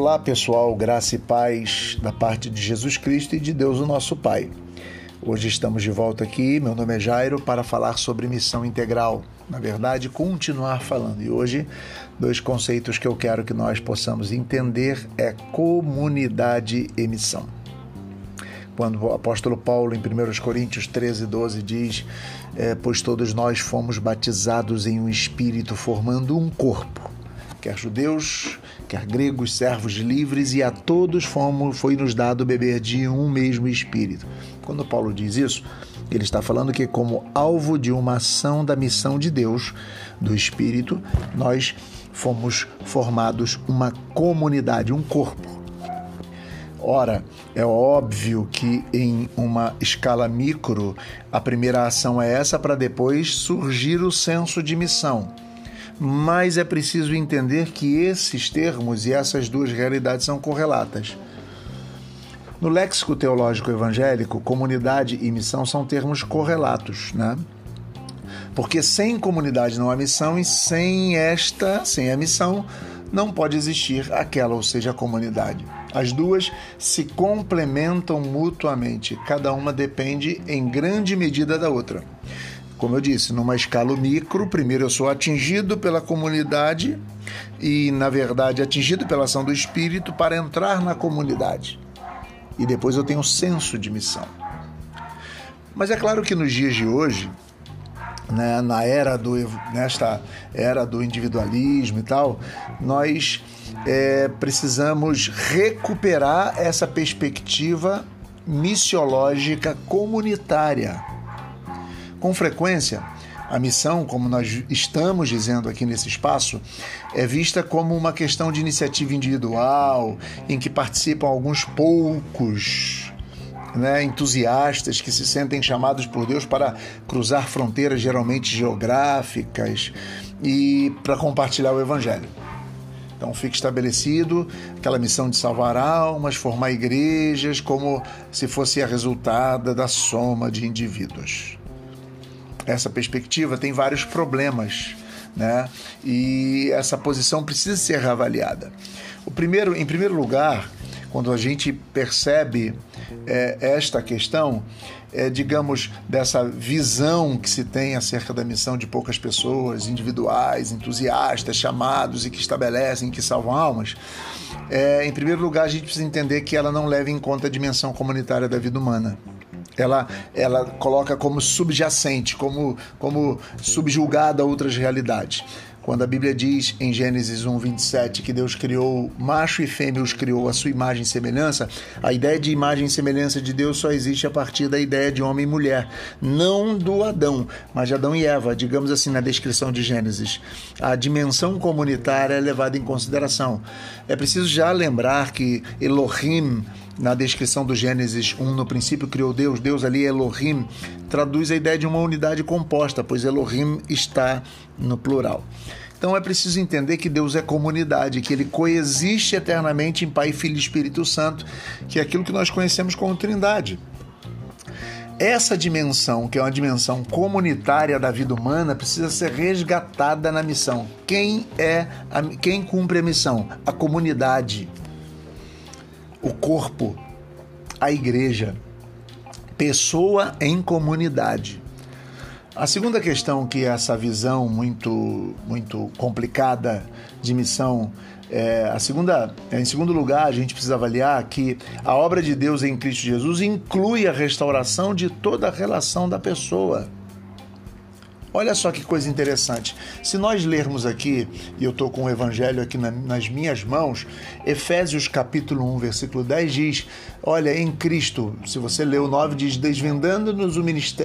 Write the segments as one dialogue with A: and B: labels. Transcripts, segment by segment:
A: Olá pessoal, graça e paz da parte de Jesus Cristo e de Deus, o nosso Pai. Hoje estamos de volta aqui, meu nome é Jairo, para falar sobre missão integral. Na verdade, continuar falando. E hoje, dois conceitos que eu quero que nós possamos entender é comunidade e missão. Quando o apóstolo Paulo, em 1 Coríntios 13, 12, diz: é, Pois todos nós fomos batizados em um espírito, formando um corpo quer judeus, quer gregos, servos livres, e a todos fomos, foi nos dado beber de um mesmo espírito. Quando Paulo diz isso, ele está falando que, como alvo de uma ação da missão de Deus, do Espírito, nós fomos formados uma comunidade, um corpo. Ora, é óbvio que em uma escala micro, a primeira ação é essa para depois surgir o senso de missão mas é preciso entender que esses termos e essas duas realidades são correlatas. No léxico teológico evangélico, comunidade e missão são termos correlatos, né? Porque sem comunidade não há missão e sem esta, sem a missão, não pode existir aquela, ou seja, a comunidade. As duas se complementam mutuamente, cada uma depende em grande medida da outra. Como eu disse, numa escala micro, primeiro eu sou atingido pela comunidade e, na verdade, atingido pela ação do Espírito para entrar na comunidade. E depois eu tenho um senso de missão. Mas é claro que nos dias de hoje, né, na era do, nesta era do individualismo e tal, nós é, precisamos recuperar essa perspectiva missiológica comunitária com frequência, a missão, como nós estamos dizendo aqui nesse espaço, é vista como uma questão de iniciativa individual, em que participam alguns poucos né, entusiastas que se sentem chamados por Deus para cruzar fronteiras geralmente geográficas e para compartilhar o Evangelho. Então fica estabelecido aquela missão de salvar almas, formar igrejas, como se fosse a resultada da soma de indivíduos essa perspectiva tem vários problemas, né? E essa posição precisa ser reavaliada. O primeiro, em primeiro lugar, quando a gente percebe é, esta questão, é, digamos, dessa visão que se tem acerca da missão de poucas pessoas, individuais, entusiastas, chamados e que estabelecem, que salvam almas, é, em primeiro lugar, a gente precisa entender que ela não leva em conta a dimensão comunitária da vida humana ela, ela coloca como subjacente, como, como subjulgada a outras realidades. Quando a Bíblia diz em Gênesis 1, 27 que Deus criou macho e fêmea, os criou a sua imagem e semelhança, a ideia de imagem e semelhança de Deus só existe a partir da ideia de homem e mulher, não do Adão, mas de Adão e Eva, digamos assim na descrição de Gênesis. A dimensão comunitária é levada em consideração. É preciso já lembrar que Elohim na descrição do Gênesis 1, no princípio criou Deus, Deus ali Elohim, traduz a ideia de uma unidade composta, pois Elohim está no plural. Então é preciso entender que Deus é comunidade, que ele coexiste eternamente em Pai, Filho e Espírito Santo, que é aquilo que nós conhecemos como Trindade. Essa dimensão, que é uma dimensão comunitária da vida humana, precisa ser resgatada na missão. Quem é a, quem cumpre a missão? A comunidade o corpo, a igreja, pessoa em comunidade. A segunda questão que essa visão muito muito complicada de missão é, a segunda, em segundo lugar, a gente precisa avaliar que a obra de Deus em Cristo Jesus inclui a restauração de toda a relação da pessoa. Olha só que coisa interessante. Se nós lermos aqui, e eu estou com o evangelho aqui na, nas minhas mãos, Efésios capítulo 1, versículo 10 diz: Olha, em Cristo, se você o 9, diz: Desvendando-nos o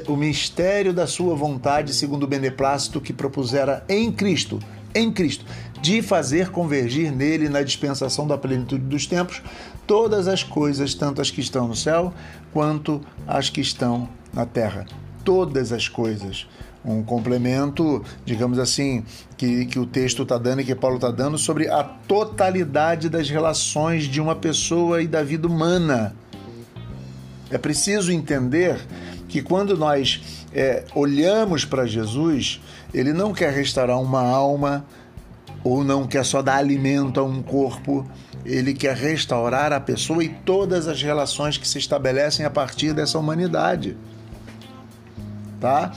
A: o mistério da Sua vontade, segundo o beneplácito que propusera em Cristo, em Cristo, de fazer convergir nele, na dispensação da plenitude dos tempos, todas as coisas, tanto as que estão no céu quanto as que estão na terra. Todas as coisas um complemento, digamos assim, que, que o texto está dando e que Paulo está dando sobre a totalidade das relações de uma pessoa e da vida humana. É preciso entender que quando nós é, olhamos para Jesus, ele não quer restaurar uma alma ou não quer só dar alimento a um corpo, ele quer restaurar a pessoa e todas as relações que se estabelecem a partir dessa humanidade. Tá?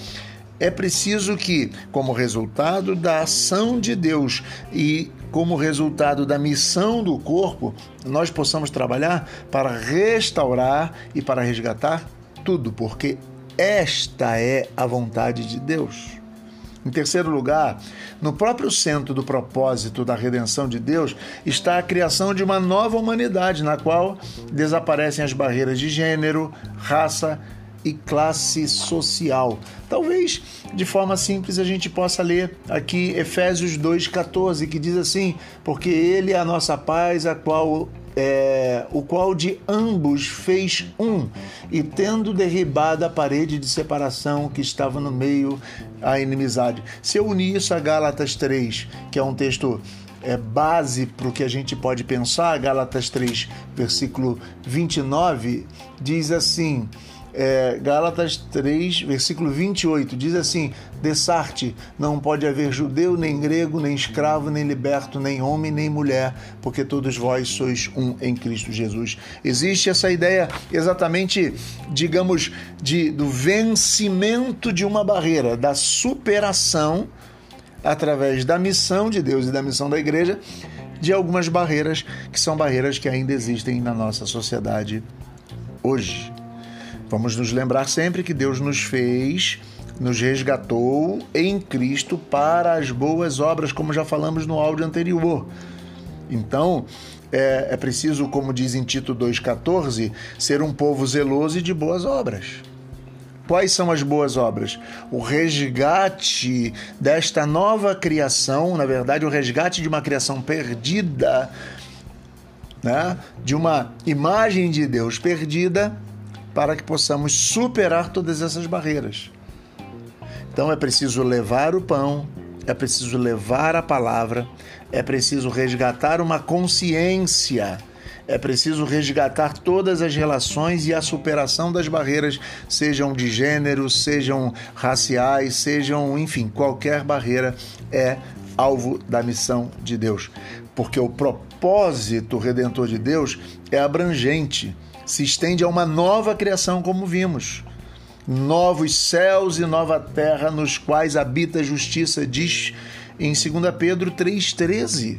A: É preciso que, como resultado da ação de Deus e como resultado da missão do corpo, nós possamos trabalhar para restaurar e para resgatar tudo, porque esta é a vontade de Deus. Em terceiro lugar, no próprio centro do propósito da redenção de Deus está a criação de uma nova humanidade, na qual desaparecem as barreiras de gênero, raça e classe social. Talvez de forma simples a gente possa ler aqui Efésios 2,14, que diz assim: Porque Ele é a nossa paz, a qual é, o qual de ambos fez um, e tendo derribado a parede de separação que estava no meio a inimizade. Se eu unir isso a Gálatas 3, que é um texto é, base para o que a gente pode pensar, Gálatas 3, versículo 29, diz assim é, Gálatas 3, versículo 28, diz assim: Dessarte, não pode haver judeu, nem grego, nem escravo, nem liberto, nem homem, nem mulher, porque todos vós sois um em Cristo Jesus. Existe essa ideia exatamente, digamos, de, do vencimento de uma barreira, da superação através da missão de Deus e da missão da igreja de algumas barreiras que são barreiras que ainda existem na nossa sociedade hoje. Vamos nos lembrar sempre que Deus nos fez, nos resgatou em Cristo para as boas obras, como já falamos no áudio anterior. Então, é, é preciso, como diz em Tito 2,14, ser um povo zeloso e de boas obras. Quais são as boas obras? O resgate desta nova criação, na verdade, o resgate de uma criação perdida, né? de uma imagem de Deus perdida para que possamos superar todas essas barreiras. Então é preciso levar o pão, é preciso levar a palavra, é preciso resgatar uma consciência, é preciso resgatar todas as relações e a superação das barreiras, sejam de gênero, sejam raciais, sejam, enfim, qualquer barreira é alvo da missão de Deus. Porque o propósito redentor de Deus é abrangente se estende a uma nova criação, como vimos. Novos céus e nova terra nos quais habita a justiça, diz em 2 Pedro 3,13.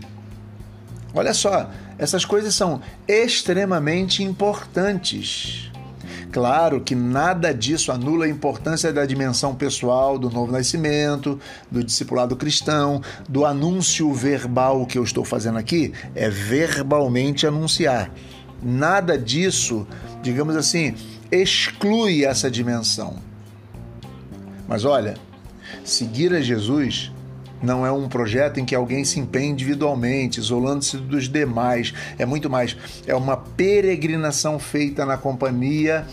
A: Olha só, essas coisas são extremamente importantes. Claro que nada disso anula a importância da dimensão pessoal do novo nascimento, do discipulado cristão, do anúncio verbal que eu estou fazendo aqui, é verbalmente anunciar. Nada disso, digamos assim, exclui essa dimensão. Mas olha, seguir a Jesus não é um projeto em que alguém se empenha individualmente, isolando-se dos demais. É muito mais. É uma peregrinação feita na companhia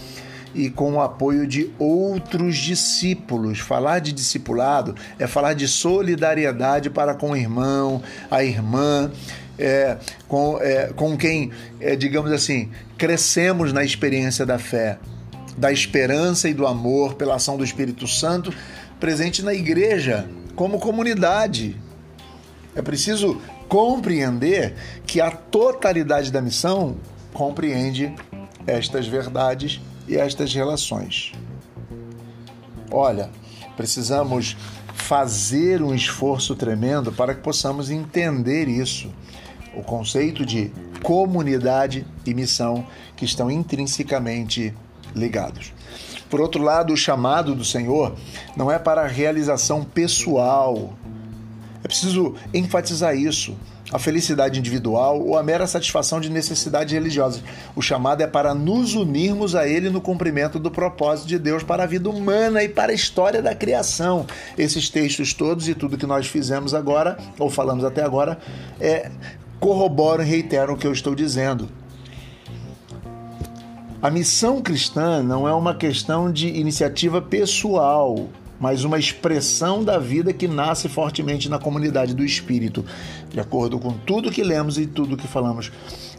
A: e com o apoio de outros discípulos. Falar de discipulado é falar de solidariedade para com o irmão, a irmã é, com, é, com quem, é, digamos assim, crescemos na experiência da fé, da esperança e do amor pela ação do Espírito Santo presente na igreja, como comunidade. É preciso compreender que a totalidade da missão compreende estas verdades e estas relações. Olha, precisamos fazer um esforço tremendo para que possamos entender isso o conceito de comunidade e missão que estão intrinsecamente ligados. Por outro lado, o chamado do Senhor não é para a realização pessoal. É preciso enfatizar isso. A felicidade individual ou a mera satisfação de necessidades religiosas. O chamado é para nos unirmos a Ele no cumprimento do propósito de Deus para a vida humana e para a história da criação. Esses textos todos e tudo que nós fizemos agora, ou falamos até agora, é corroboram e reiteram o que eu estou dizendo. A missão cristã não é uma questão de iniciativa pessoal, mas uma expressão da vida que nasce fortemente na comunidade do Espírito, de acordo com tudo que lemos e tudo que falamos.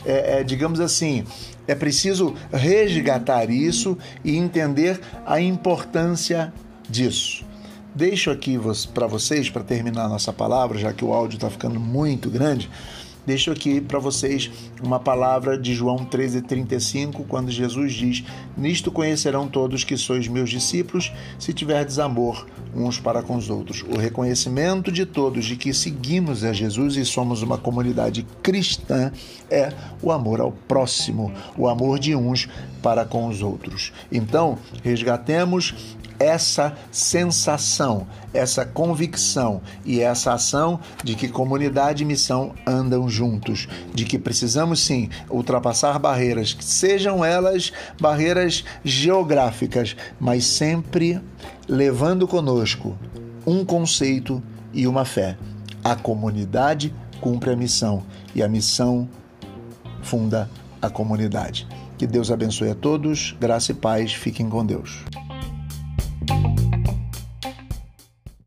A: É, é, digamos assim, é preciso resgatar isso e entender a importância disso. Deixo aqui para vocês, para terminar nossa palavra, já que o áudio está ficando muito grande, deixo aqui para vocês uma palavra de João 13:35, quando Jesus diz: "Nisto conhecerão todos que sois meus discípulos, se tiverdes amor uns para com os outros". O reconhecimento de todos de que seguimos a Jesus e somos uma comunidade cristã é o amor ao próximo, o amor de uns para com os outros. Então, resgatemos essa sensação, essa convicção e essa ação de que comunidade e missão andam juntos, de que precisamos sim ultrapassar barreiras, sejam elas barreiras geográficas, mas sempre levando conosco um conceito e uma fé. A comunidade cumpre a missão e a missão funda a comunidade. Que Deus abençoe a todos, graça e paz, fiquem com Deus.